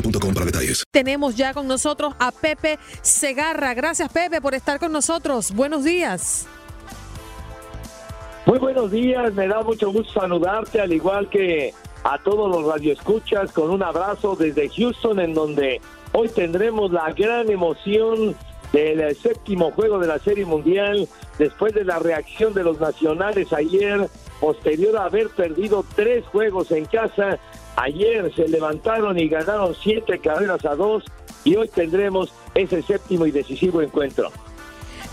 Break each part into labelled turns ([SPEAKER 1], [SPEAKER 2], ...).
[SPEAKER 1] boostmobile.com para detalles.
[SPEAKER 2] Tenemos ya con nosotros a Pepe Segarra. Gracias, Pepe, por estar con nosotros. Buenos días.
[SPEAKER 3] Muy buenos días, me da mucho gusto saludarte, al igual que a todos los radioescuchas, con un abrazo desde Houston, en donde hoy tendremos la gran emoción del séptimo juego de la Serie Mundial, después de la reacción de los nacionales ayer, posterior a haber perdido tres juegos en casa. Ayer se levantaron y ganaron siete carreras a dos, y hoy tendremos ese séptimo y decisivo encuentro.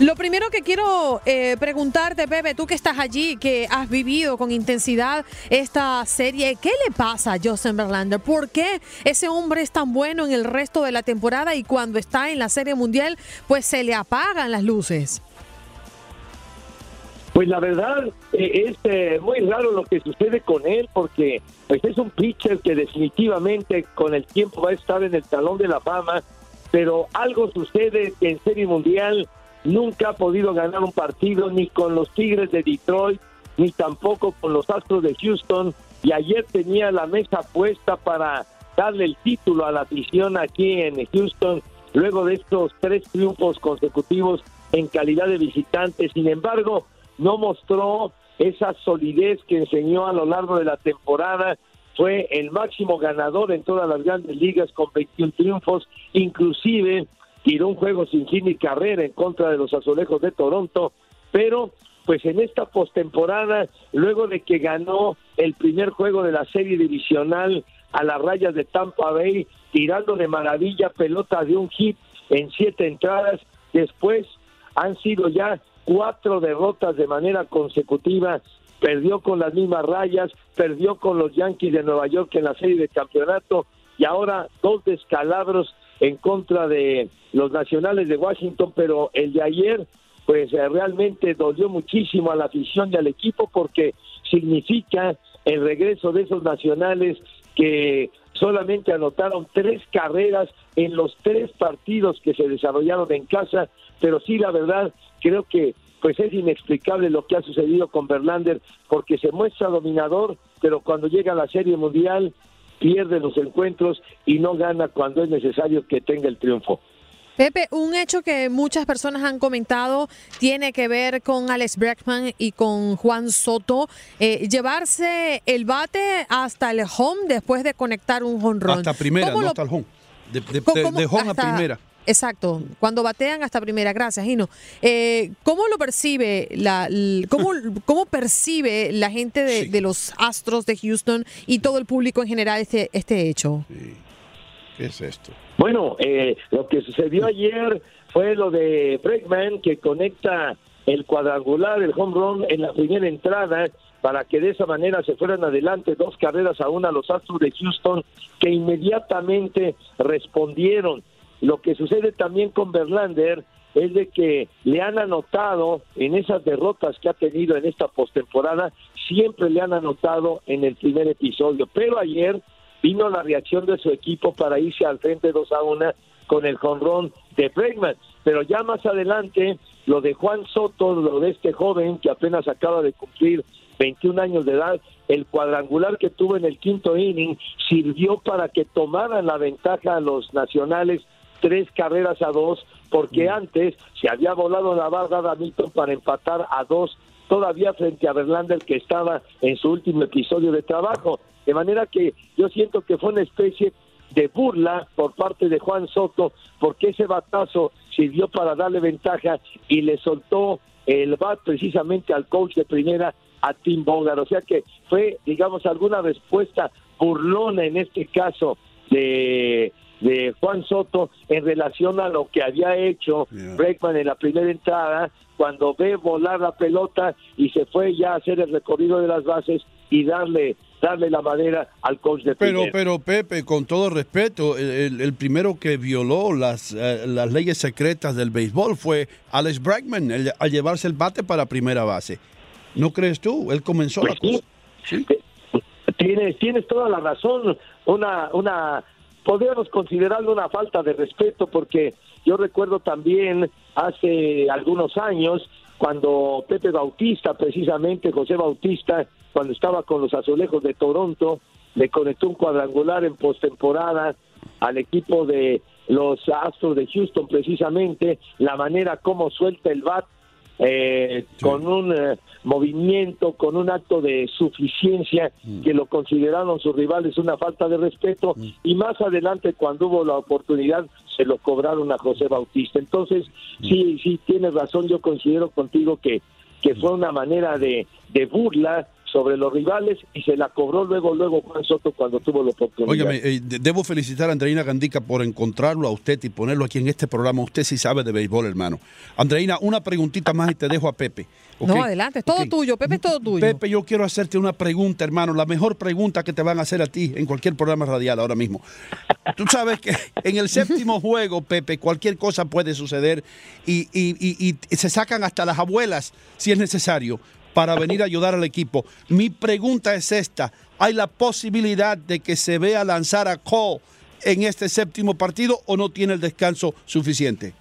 [SPEAKER 2] Lo primero que quiero eh, preguntarte, Pepe, tú que estás allí, que has vivido con intensidad esta serie, ¿qué le pasa a Justin Verlander? ¿Por qué ese hombre es tan bueno en el resto de la temporada y cuando está en la serie mundial, pues se le apagan las luces?
[SPEAKER 3] Pues la verdad eh, es eh, muy raro lo que sucede con él porque pues es un pitcher que definitivamente con el tiempo va a estar en el talón de la fama, pero algo sucede que en Serie Mundial nunca ha podido ganar un partido ni con los Tigres de Detroit ni tampoco con los Astros de Houston y ayer tenía la mesa puesta para darle el título a la afición aquí en Houston luego de estos tres triunfos consecutivos en calidad de visitante. Sin embargo, no mostró esa solidez que enseñó a lo largo de la temporada. Fue el máximo ganador en todas las grandes ligas con 21 triunfos, inclusive tiró un juego sin fin ni carrera en contra de los azulejos de Toronto, pero pues en esta postemporada, luego de que ganó el primer juego de la serie divisional a las rayas de Tampa Bay, tirando de maravilla pelota de un hit en siete entradas, después han sido ya cuatro derrotas de manera consecutiva, perdió con las mismas rayas, perdió con los Yankees de Nueva York en la serie de campeonato y ahora dos descalabros en contra de los nacionales de Washington, pero el de ayer pues eh, realmente dolió muchísimo a la afición y al equipo porque significa el regreso de esos nacionales que solamente anotaron tres carreras en los tres partidos que se desarrollaron en casa, pero sí la verdad creo que pues es inexplicable lo que ha sucedido con Verlander porque se muestra dominador, pero cuando llega a la Serie Mundial pierde los encuentros y no gana cuando es necesario que tenga el triunfo.
[SPEAKER 2] Pepe, un hecho que muchas personas han comentado tiene que ver con Alex Bregman y con Juan Soto. Eh, llevarse el bate hasta el home después de conectar un honrón.
[SPEAKER 4] Hasta primera, no
[SPEAKER 2] lo-
[SPEAKER 4] hasta el home. De, de-
[SPEAKER 2] ¿Cómo-
[SPEAKER 4] de- de home
[SPEAKER 2] hasta-
[SPEAKER 4] a primera.
[SPEAKER 2] Exacto, cuando batean hasta primera, gracias, Gino. Eh, ¿Cómo lo percibe la, cómo, cómo percibe la gente de, de los Astros de Houston y todo el público en general este, este hecho?
[SPEAKER 4] ¿Qué es esto?
[SPEAKER 3] Bueno, eh, lo que sucedió ayer fue lo de Bregman que conecta el cuadrangular, el home run en la primera entrada para que de esa manera se fueran adelante dos carreras a una los Astros de Houston que inmediatamente respondieron. Lo que sucede también con Verlander es de que le han anotado en esas derrotas que ha tenido en esta postemporada, siempre le han anotado en el primer episodio, pero ayer vino la reacción de su equipo para irse al frente 2 a 1 con el jonrón de Bregman, pero ya más adelante lo de Juan Soto, lo de este joven que apenas acaba de cumplir 21 años de edad, el cuadrangular que tuvo en el quinto inning sirvió para que tomaran la ventaja a los nacionales tres carreras a dos, porque antes se había volado la barra de Hamilton para empatar a dos todavía frente a Verlander que estaba en su último episodio de trabajo. De manera que yo siento que fue una especie de burla por parte de Juan Soto, porque ese batazo sirvió para darle ventaja y le soltó el bat precisamente al coach de primera, a Tim Bogart. O sea que fue, digamos, alguna respuesta burlona en este caso de de Juan Soto en relación a lo que había hecho Breckman en la primera entrada, cuando ve volar la pelota y se fue ya a hacer el recorrido de las bases y darle darle la madera al coach de
[SPEAKER 4] pero
[SPEAKER 3] primera.
[SPEAKER 4] pero Pepe con todo respeto el, el primero que violó las eh, las leyes secretas del béisbol fue Alex Bregman el- al llevarse el bate para primera base. No crees tú él comenzó la cosa.
[SPEAKER 3] Tienes, tienes toda la razón, una, una, podríamos considerarlo una falta de respeto porque yo recuerdo también hace algunos años cuando Pepe Bautista, precisamente José Bautista, cuando estaba con los azulejos de Toronto, le conectó un cuadrangular en postemporada al equipo de los Astros de Houston, precisamente la manera como suelta el bat eh, con un eh, movimiento, con un acto de suficiencia que lo consideraron sus rivales una falta de respeto y más adelante cuando hubo la oportunidad se lo cobraron a José Bautista. Entonces, sí, sí, tienes razón, yo considero contigo que, que fue una manera de, de burla sobre los rivales y se la cobró luego, luego Juan Soto cuando tuvo la oportunidad.
[SPEAKER 4] Óigame, eh, de- debo felicitar a Andreina Gandica por encontrarlo a usted y ponerlo aquí en este programa. Usted sí sabe de béisbol, hermano. Andreina, una preguntita más y te dejo a Pepe.
[SPEAKER 2] No, adelante, es todo tuyo, Pepe, es todo tuyo.
[SPEAKER 4] Pepe, yo quiero hacerte una pregunta, hermano, la mejor pregunta que te van a hacer a ti en cualquier programa radial ahora mismo. Tú sabes que en el séptimo juego, Pepe, cualquier cosa puede suceder y, y- y- y se sacan hasta las abuelas si es necesario para venir a ayudar al equipo. Mi pregunta es esta, ¿hay la posibilidad de que se vea lanzar a Cole en este séptimo partido o no tiene el descanso suficiente?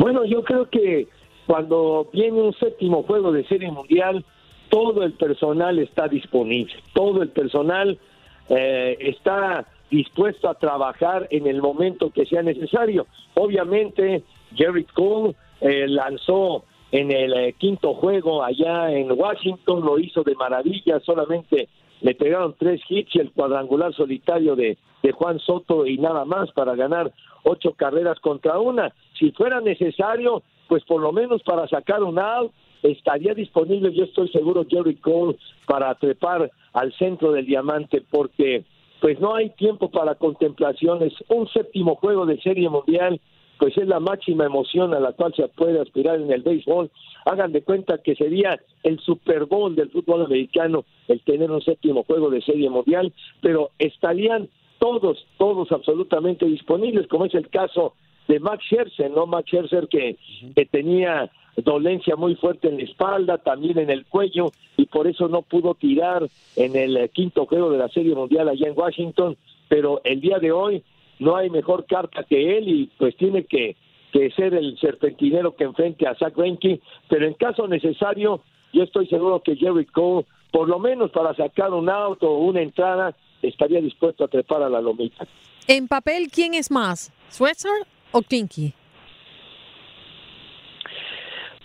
[SPEAKER 3] Bueno, yo creo que cuando viene un séptimo juego de serie mundial, todo el personal está disponible, todo el personal eh, está dispuesto a trabajar en el momento que sea necesario. Obviamente, Jerry Cole eh, lanzó en el eh, quinto juego allá en Washington, lo hizo de maravilla, solamente le pegaron tres hits y el cuadrangular solitario de, de Juan Soto y nada más para ganar ocho carreras contra una. Si fuera necesario, pues por lo menos para sacar un out, estaría disponible, yo estoy seguro, Jerry Cole para trepar al centro del diamante, porque pues no hay tiempo para contemplaciones. Un séptimo juego de serie mundial, pues es la máxima emoción a la cual se puede aspirar en el béisbol. Hagan de cuenta que sería el Super Bowl del fútbol americano el tener un séptimo juego de serie mundial, pero estarían todos, todos absolutamente disponibles, como es el caso de Max Scherzer, ¿no? Max Scherzer que, que tenía dolencia muy fuerte en la espalda, también en el cuello, y por eso no pudo tirar en el eh, quinto juego de la Serie Mundial allá en Washington, pero el día de hoy no hay mejor carta que él y pues tiene que, que ser el serpentinero que enfrente a Zach Greinke, pero en caso necesario, yo estoy seguro que Jerry Cole, por lo menos para sacar un auto o una entrada, estaría dispuesto a trepar a la lomita.
[SPEAKER 2] En papel, ¿quién es más? ¿Swetzer o Kinky?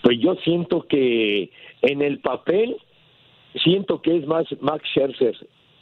[SPEAKER 3] Pues yo siento que en el papel siento que es más Max Scherzer.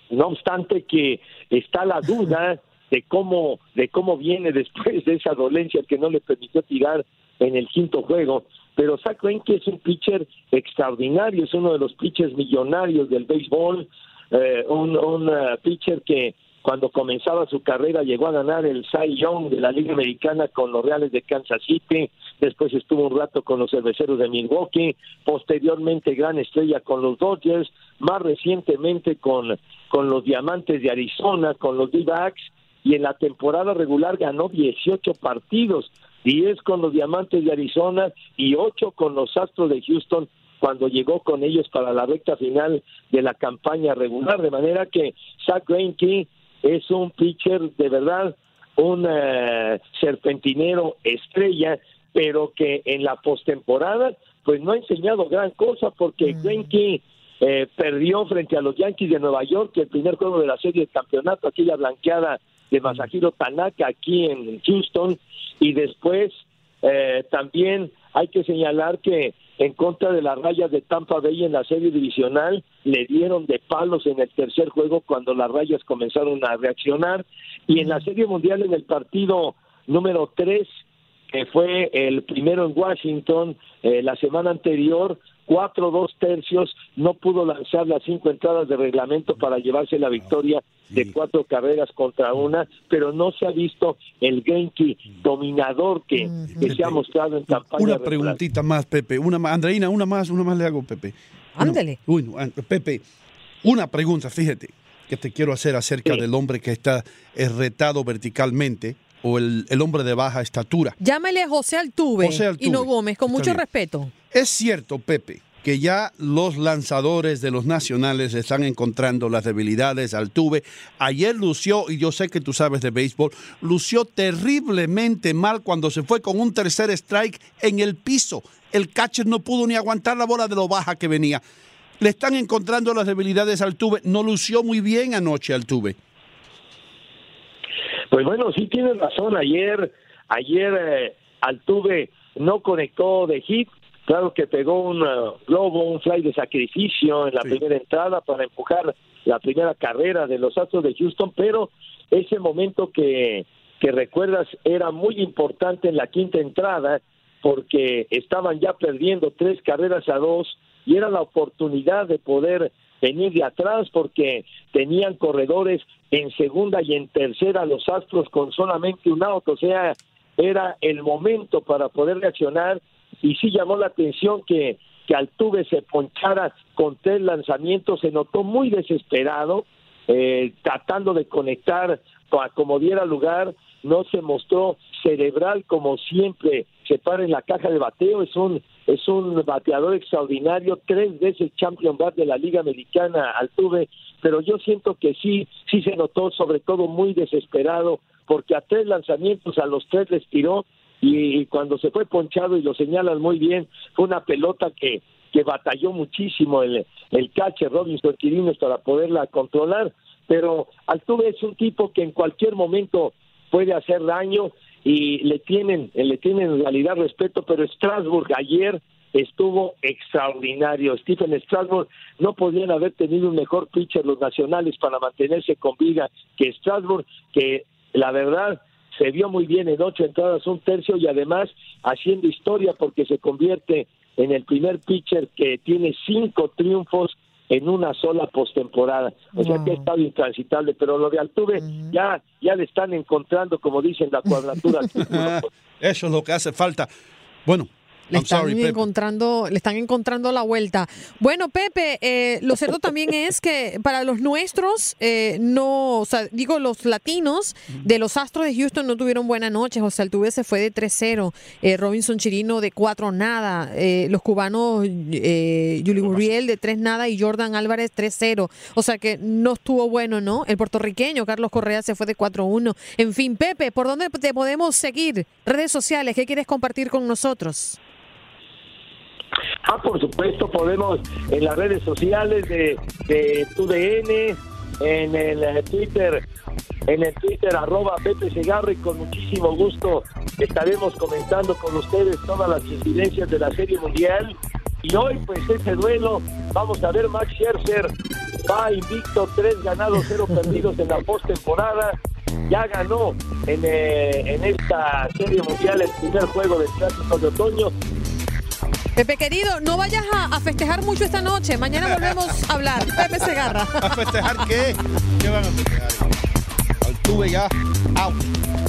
[SPEAKER 3] No obstante que está la duda de cómo de cómo viene después de esa dolencia que no le permitió tirar en el quinto juego, pero Zach Greinke es un pitcher extraordinario, es uno de los pitchers millonarios del béisbol, eh, un, un eh, pitcher que cuando comenzaba su carrera llegó a ganar el Cy Young de la Liga Americana con los Reales de Kansas City, después estuvo un rato con los Cerveceros de Milwaukee, posteriormente gran estrella con los Dodgers, más recientemente con, con los Diamantes de Arizona, con los D-Backs, y en la temporada regular ganó 18 partidos, 10 con los Diamantes de Arizona y 8 con los Astros de Houston cuando llegó con ellos para la recta final de la campaña regular, de manera que Zach Greinke es un pitcher de verdad, un eh, serpentinero estrella, pero que en la postemporada pues no ha enseñado gran cosa porque Greinke eh, perdió frente a los Yankees de Nueva York el primer juego de la serie de campeonato, aquella blanqueada de Masahiro Tanaka aquí en Houston. Y después eh, también hay que señalar que en contra de las rayas de Tampa Bay en la serie divisional, le dieron de palos en el tercer juego cuando las rayas comenzaron a reaccionar. Y en la serie mundial en el partido número 3 que fue el primero en Washington eh, la semana anterior, cuatro dos tercios, no pudo lanzar las cinco entradas de reglamento para llevarse la victoria de cuatro carreras contra una, pero no se ha visto el Genki dominador que, que se ha mostrado en campaña.
[SPEAKER 4] Una
[SPEAKER 3] regular.
[SPEAKER 4] preguntita más, Pepe. Una más. Andreina, una más, una más le hago, Pepe.
[SPEAKER 2] Ándale.
[SPEAKER 4] Uy, no, an- Pepe, una pregunta, fíjate, que te quiero hacer acerca del hombre que está eh, retado verticalmente o el, el hombre de baja estatura.
[SPEAKER 2] Llámele a José Altuve,
[SPEAKER 4] José Altuve.
[SPEAKER 2] y no Gómez, con
[SPEAKER 4] Está
[SPEAKER 2] mucho
[SPEAKER 4] bien.
[SPEAKER 2] respeto.
[SPEAKER 4] Es cierto, Pepe, que ya los lanzadores de los nacionales están encontrando las debilidades al Altuve. Ayer lució, y yo sé que tú sabes de béisbol, lució terriblemente mal cuando se fue con un tercer strike en el piso. El catcher no pudo ni aguantar la bola de lo baja que venía. Le están encontrando las debilidades al Altuve. No lució muy bien anoche Altuve.
[SPEAKER 3] Pues bueno, sí tienes razón. Ayer, ayer eh, Altuve no conectó de hit. Claro que pegó un eh, globo, un fly de sacrificio en la primera entrada para empujar la primera carrera de los Astros de Houston, pero ese momento que, que recuerdas era muy importante en la quinta entrada porque estaban ya perdiendo tres carreras a dos y era la oportunidad de poder venir de atrás porque tenían corredores en segunda y en tercera los Astros con solamente un auto, o sea, era el momento para poder reaccionar y sí llamó la atención que, que Altuve se ponchara con tres lanzamientos, se notó muy desesperado, eh, tratando de conectar pa- como diera lugar, no se mostró cerebral como siempre se para en la caja de bateo, es un es un bateador extraordinario, tres veces champion bat de la Liga Americana Altuve, pero yo siento que sí, sí se notó sobre todo muy desesperado, porque a tres lanzamientos a los tres les tiró y, cuando se fue ponchado y lo señalan muy bien, fue una pelota que, que batalló muchísimo el, el Robinson Quirinos para poderla controlar, pero Altuve es un tipo que en cualquier momento puede hacer daño y le tienen, le tienen en realidad respeto, pero Strasburg ayer estuvo extraordinario. Stephen Strasburg no podían haber tenido un mejor pitcher los nacionales para mantenerse con vida que Strasburg, que la verdad se vio muy bien en ocho entradas, un tercio y además haciendo historia porque se convierte en el primer pitcher que tiene cinco triunfos en una sola postemporada. O sea que ha estado intransitable, pero lo de Altuve ya, ya le están encontrando, como dicen, la cuadratura.
[SPEAKER 4] Eso es lo que hace falta. Bueno,
[SPEAKER 2] Le están,
[SPEAKER 4] sorry,
[SPEAKER 2] encontrando, le están encontrando la vuelta. Bueno, Pepe, eh, lo cierto también es que para los nuestros, eh, no, o sea, digo, los latinos de los Astros de Houston no tuvieron buena noche. José Altuve se fue de 3-0, eh, Robinson Chirino de 4 nada, eh, los cubanos eh, Yuli Gurriel de 3 nada y Jordan Álvarez 3-0. O sea que no estuvo bueno, ¿no? El puertorriqueño Carlos Correa se fue de 4-1. En fin, Pepe, ¿por dónde te podemos seguir? Redes sociales, ¿qué quieres compartir con nosotros?
[SPEAKER 3] Ah, por supuesto, podemos en las redes sociales de, de TUDN, en el eh, Twitter, en el Twitter arroba Pepe Segarra y con muchísimo gusto estaremos comentando con ustedes todas las incidencias de la Serie Mundial. Y hoy, pues, ese duelo, vamos a ver, Max Scherzer va invicto, tres ganados, cero perdidos en la postemporada. Ya ganó en, eh, en esta Serie Mundial el primer juego del Clásico de Otoño.
[SPEAKER 2] Pepe querido, no vayas a, festejar mucho esta noche. Mañana volvemos a hablar. Pepe Segarra.
[SPEAKER 4] ¿A festejar qué? ¿Qué van a festejar? tuve ya. Out.